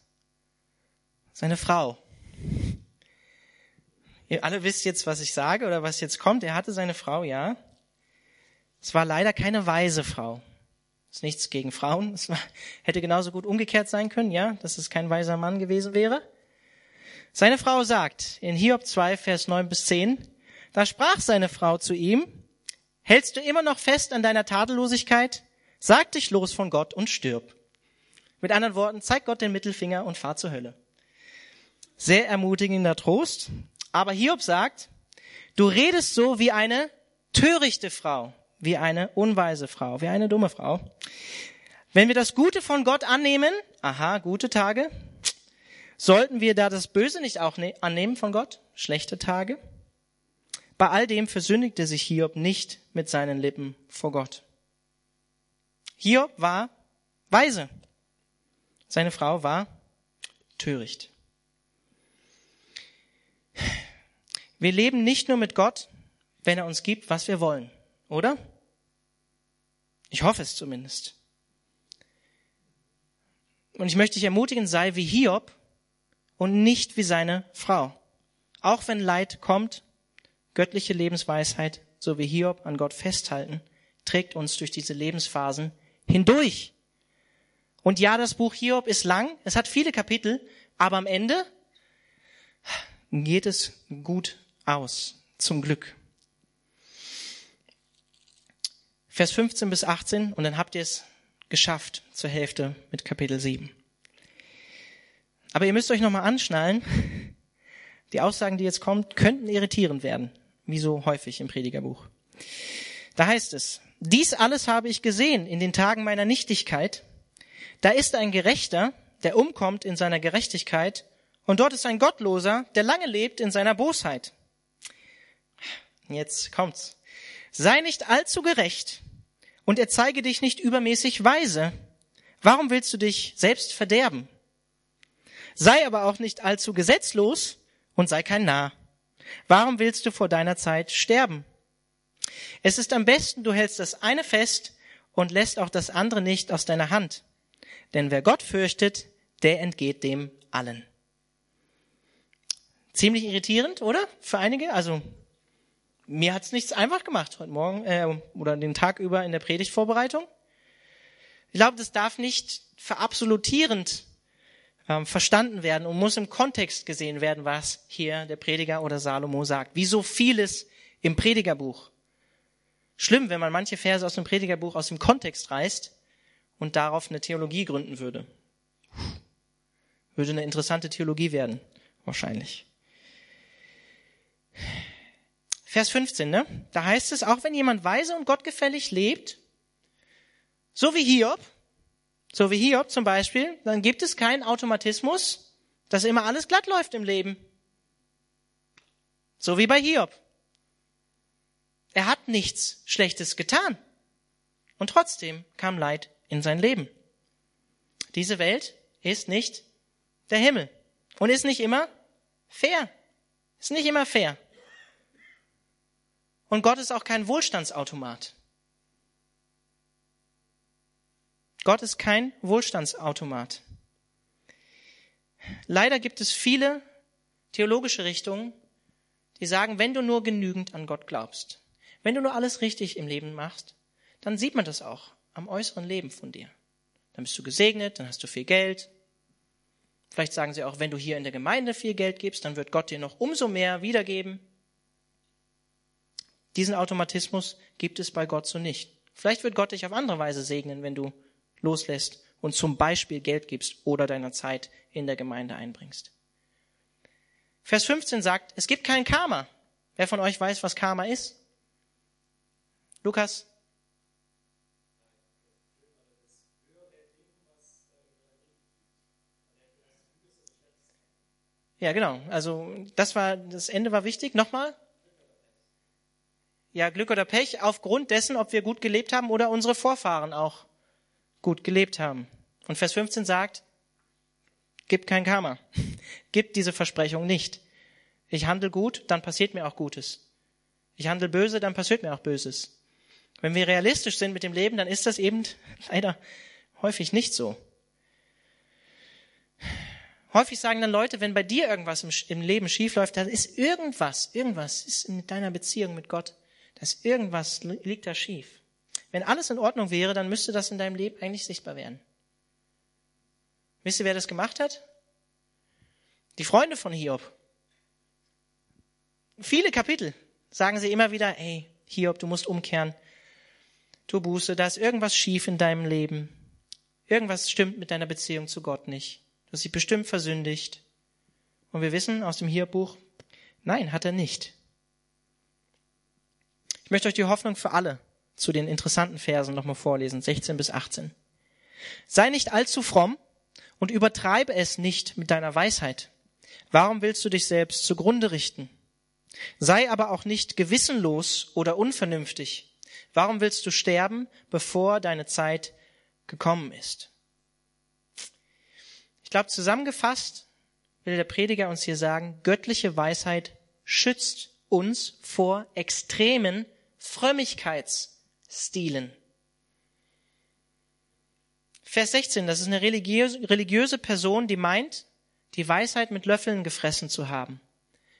Seine Frau. Ihr alle wisst jetzt, was ich sage oder was jetzt kommt. Er hatte seine Frau, ja. Es war leider keine weise Frau. Ist nichts gegen Frauen. Es war, hätte genauso gut umgekehrt sein können, ja, dass es kein weiser Mann gewesen wäre. Seine Frau sagt in Hiob 2, Vers 9 bis 10, da sprach seine Frau zu ihm, hältst du immer noch fest an deiner Tadellosigkeit? Sag dich los von Gott und stirb. Mit anderen Worten, zeig Gott den Mittelfinger und fahr zur Hölle. Sehr ermutigender Trost. Aber Hiob sagt, du redest so wie eine törichte Frau, wie eine unweise Frau, wie eine dumme Frau. Wenn wir das Gute von Gott annehmen, aha, gute Tage, sollten wir da das Böse nicht auch ne-, annehmen von Gott, schlechte Tage? Bei all dem versündigte sich Hiob nicht mit seinen Lippen vor Gott. Hiob war weise. Seine Frau war töricht. Wir leben nicht nur mit Gott, wenn er uns gibt, was wir wollen, oder? Ich hoffe es zumindest. Und ich möchte dich ermutigen, sei wie Hiob und nicht wie seine Frau. Auch wenn Leid kommt, göttliche Lebensweisheit, so wie Hiob an Gott festhalten, trägt uns durch diese Lebensphasen hindurch. Und ja, das Buch Hiob ist lang, es hat viele Kapitel, aber am Ende geht es gut aus, zum Glück. Vers 15 bis 18 und dann habt ihr es geschafft zur Hälfte mit Kapitel 7. Aber ihr müsst euch nochmal anschnallen. Die Aussagen, die jetzt kommen, könnten irritierend werden, wie so häufig im Predigerbuch. Da heißt es, dies alles habe ich gesehen in den Tagen meiner Nichtigkeit. Da ist ein Gerechter, der umkommt in seiner Gerechtigkeit, und dort ist ein Gottloser, der lange lebt in seiner Bosheit. Jetzt kommt's. Sei nicht allzu gerecht und er zeige dich nicht übermäßig weise. Warum willst du dich selbst verderben? Sei aber auch nicht allzu gesetzlos und sei kein Narr. Warum willst du vor deiner Zeit sterben? Es ist am besten, du hältst das eine fest und lässt auch das andere nicht aus deiner Hand. Denn wer Gott fürchtet, der entgeht dem allen. Ziemlich irritierend, oder? Für einige. Also mir hat's nichts einfach gemacht heute Morgen äh, oder den Tag über in der Predigtvorbereitung. Ich glaube, das darf nicht verabsolutierend ähm, verstanden werden und muss im Kontext gesehen werden, was hier der Prediger oder Salomo sagt. Wie so vieles im Predigerbuch. Schlimm, wenn man manche Verse aus dem Predigerbuch aus dem Kontext reißt und darauf eine Theologie gründen würde. Würde eine interessante Theologie werden, wahrscheinlich. Vers 15, ne? Da heißt es, auch wenn jemand weise und gottgefällig lebt, so wie Hiob, so wie Hiob zum Beispiel, dann gibt es keinen Automatismus, dass immer alles glatt läuft im Leben. So wie bei Hiob. Er hat nichts Schlechtes getan. Und trotzdem kam Leid in sein Leben. Diese Welt ist nicht der Himmel und ist nicht immer fair. Ist nicht immer fair. Und Gott ist auch kein Wohlstandsautomat. Gott ist kein Wohlstandsautomat. Leider gibt es viele theologische Richtungen, die sagen, wenn du nur genügend an Gott glaubst, wenn du nur alles richtig im Leben machst, dann sieht man das auch am äußeren Leben von dir. Dann bist du gesegnet, dann hast du viel Geld. Vielleicht sagen sie auch, wenn du hier in der Gemeinde viel Geld gibst, dann wird Gott dir noch umso mehr wiedergeben. Diesen Automatismus gibt es bei Gott so nicht. Vielleicht wird Gott dich auf andere Weise segnen, wenn du loslässt und zum Beispiel Geld gibst oder deiner Zeit in der Gemeinde einbringst. Vers 15 sagt, es gibt kein Karma. Wer von euch weiß, was Karma ist? Lukas? Ja, genau. Also das war das Ende war wichtig. Nochmal. Ja, Glück oder Pech aufgrund dessen, ob wir gut gelebt haben oder unsere Vorfahren auch gut gelebt haben. Und Vers 15 sagt, gib kein Karma. Gib diese Versprechung nicht. Ich handle gut, dann passiert mir auch Gutes. Ich handle böse, dann passiert mir auch Böses. Wenn wir realistisch sind mit dem Leben, dann ist das eben leider häufig nicht so. Häufig sagen dann Leute, wenn bei dir irgendwas im, im Leben schiefläuft, dann ist irgendwas, irgendwas ist in deiner Beziehung mit Gott, dass irgendwas liegt da schief. Wenn alles in Ordnung wäre, dann müsste das in deinem Leben eigentlich sichtbar werden. Wisst ihr, wer das gemacht hat? Die Freunde von Hiob. Viele Kapitel sagen sie immer wieder, hey, Hiob, du musst umkehren. Du Buße, da ist irgendwas schief in deinem Leben. Irgendwas stimmt mit deiner Beziehung zu Gott nicht. Du dich bestimmt versündigt. Und wir wissen aus dem Hiob-Buch, nein, hat er nicht. Ich möchte euch die Hoffnung für alle zu den interessanten Versen nochmal vorlesen, 16 bis 18. Sei nicht allzu fromm und übertreibe es nicht mit deiner Weisheit. Warum willst du dich selbst zugrunde richten? Sei aber auch nicht gewissenlos oder unvernünftig. Warum willst du sterben, bevor deine Zeit gekommen ist? Ich glaube, zusammengefasst will der Prediger uns hier sagen, göttliche Weisheit schützt uns vor extremen Frömmigkeits Stilen. Vers 16, das ist eine religiöse, religiöse Person, die meint, die Weisheit mit Löffeln gefressen zu haben.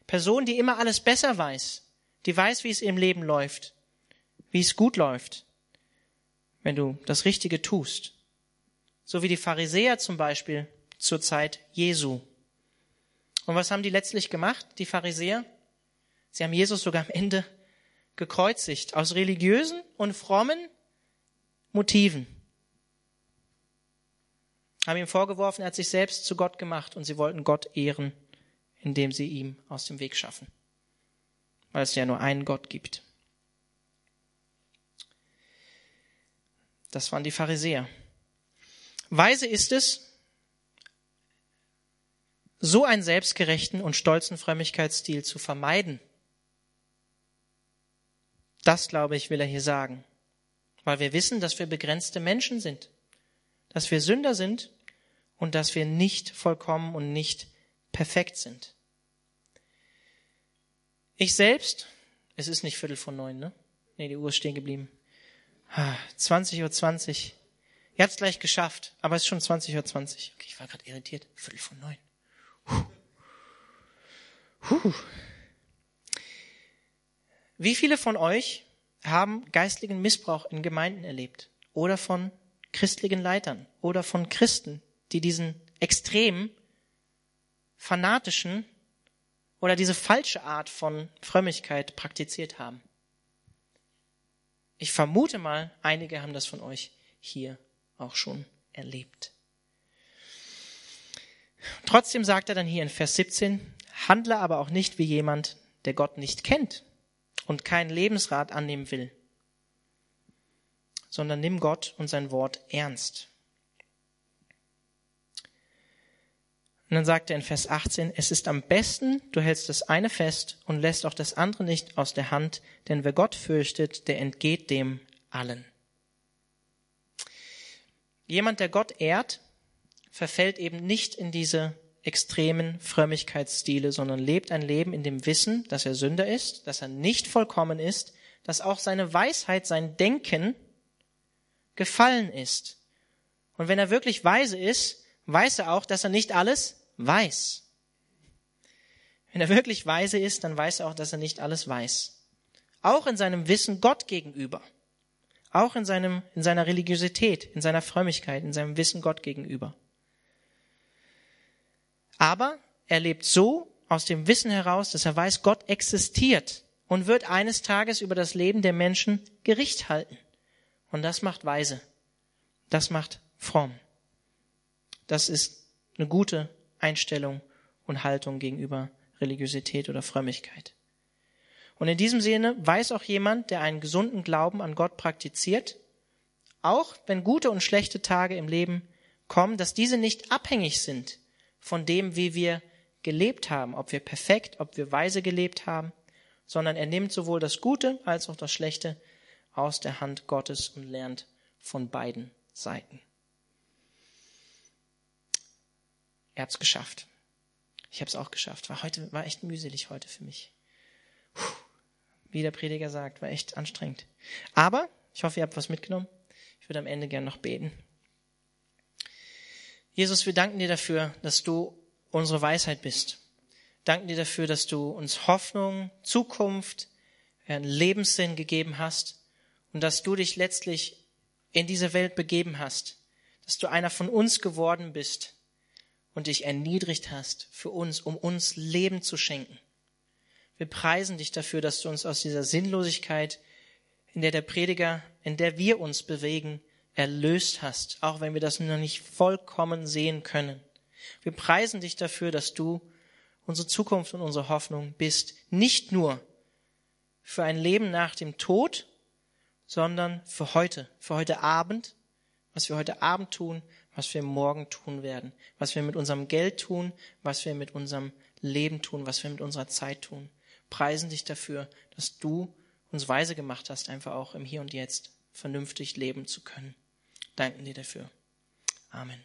Person, die immer alles besser weiß, die weiß, wie es im Leben läuft, wie es gut läuft, wenn du das Richtige tust. So wie die Pharisäer zum Beispiel zur Zeit Jesu. Und was haben die letztlich gemacht, die Pharisäer? Sie haben Jesus sogar am Ende gekreuzigt, aus religiösen und frommen Motiven. Haben ihm vorgeworfen, er hat sich selbst zu Gott gemacht und sie wollten Gott ehren, indem sie ihm aus dem Weg schaffen. Weil es ja nur einen Gott gibt. Das waren die Pharisäer. Weise ist es, so einen selbstgerechten und stolzen Frömmigkeitsstil zu vermeiden. Das, glaube ich, will er hier sagen. Weil wir wissen, dass wir begrenzte Menschen sind, dass wir Sünder sind und dass wir nicht vollkommen und nicht perfekt sind. Ich selbst, es ist nicht Viertel von neun, ne? Nee, die Uhr ist stehen geblieben. 20.20 Uhr. 20. Ihr habt es gleich geschafft, aber es ist schon 20.20 Uhr. 20. Okay, ich war gerade irritiert. Viertel von neun. Puh. Wie viele von euch haben geistlichen Missbrauch in Gemeinden erlebt oder von christlichen Leitern oder von Christen, die diesen extrem fanatischen oder diese falsche Art von Frömmigkeit praktiziert haben? Ich vermute mal, einige haben das von euch hier auch schon erlebt. Trotzdem sagt er dann hier in Vers 17, handle aber auch nicht wie jemand, der Gott nicht kennt und keinen Lebensrat annehmen will, sondern nimm Gott und sein Wort ernst. Und dann sagt er in Vers 18, es ist am besten, du hältst das eine fest und lässt auch das andere nicht aus der Hand, denn wer Gott fürchtet, der entgeht dem allen. Jemand, der Gott ehrt, verfällt eben nicht in diese extremen Frömmigkeitsstile, sondern lebt ein Leben in dem Wissen, dass er Sünder ist, dass er nicht vollkommen ist, dass auch seine Weisheit, sein Denken gefallen ist. Und wenn er wirklich weise ist, weiß er auch, dass er nicht alles weiß. Wenn er wirklich weise ist, dann weiß er auch, dass er nicht alles weiß. Auch in seinem Wissen Gott gegenüber. Auch in seinem, in seiner Religiosität, in seiner Frömmigkeit, in seinem Wissen Gott gegenüber. Aber er lebt so aus dem Wissen heraus, dass er weiß, Gott existiert und wird eines Tages über das Leben der Menschen Gericht halten. Und das macht weise. Das macht fromm. Das ist eine gute Einstellung und Haltung gegenüber Religiosität oder Frömmigkeit. Und in diesem Sinne weiß auch jemand, der einen gesunden Glauben an Gott praktiziert, auch wenn gute und schlechte Tage im Leben kommen, dass diese nicht abhängig sind von dem, wie wir gelebt haben, ob wir perfekt, ob wir weise gelebt haben, sondern er nimmt sowohl das Gute als auch das Schlechte aus der Hand Gottes und lernt von beiden Seiten. Er hat's geschafft. Ich habe es auch geschafft. War heute war echt mühselig heute für mich. Puh, wie der Prediger sagt, war echt anstrengend. Aber ich hoffe, ihr habt was mitgenommen. Ich würde am Ende gern noch beten. Jesus, wir danken dir dafür, dass du unsere Weisheit bist. Danken dir dafür, dass du uns Hoffnung, Zukunft, einen Lebenssinn gegeben hast und dass du dich letztlich in diese Welt begeben hast, dass du einer von uns geworden bist und dich erniedrigt hast für uns, um uns Leben zu schenken. Wir preisen dich dafür, dass du uns aus dieser Sinnlosigkeit, in der der Prediger, in der wir uns bewegen, erlöst hast, auch wenn wir das noch nicht vollkommen sehen können. Wir preisen dich dafür, dass du unsere Zukunft und unsere Hoffnung bist, nicht nur für ein Leben nach dem Tod, sondern für heute, für heute Abend, was wir heute Abend tun, was wir morgen tun werden, was wir mit unserem Geld tun, was wir mit unserem Leben tun, was wir mit unserer Zeit tun. Preisen dich dafür, dass du uns weise gemacht hast, einfach auch im Hier und Jetzt vernünftig leben zu können. Danken dir dafür. Amen.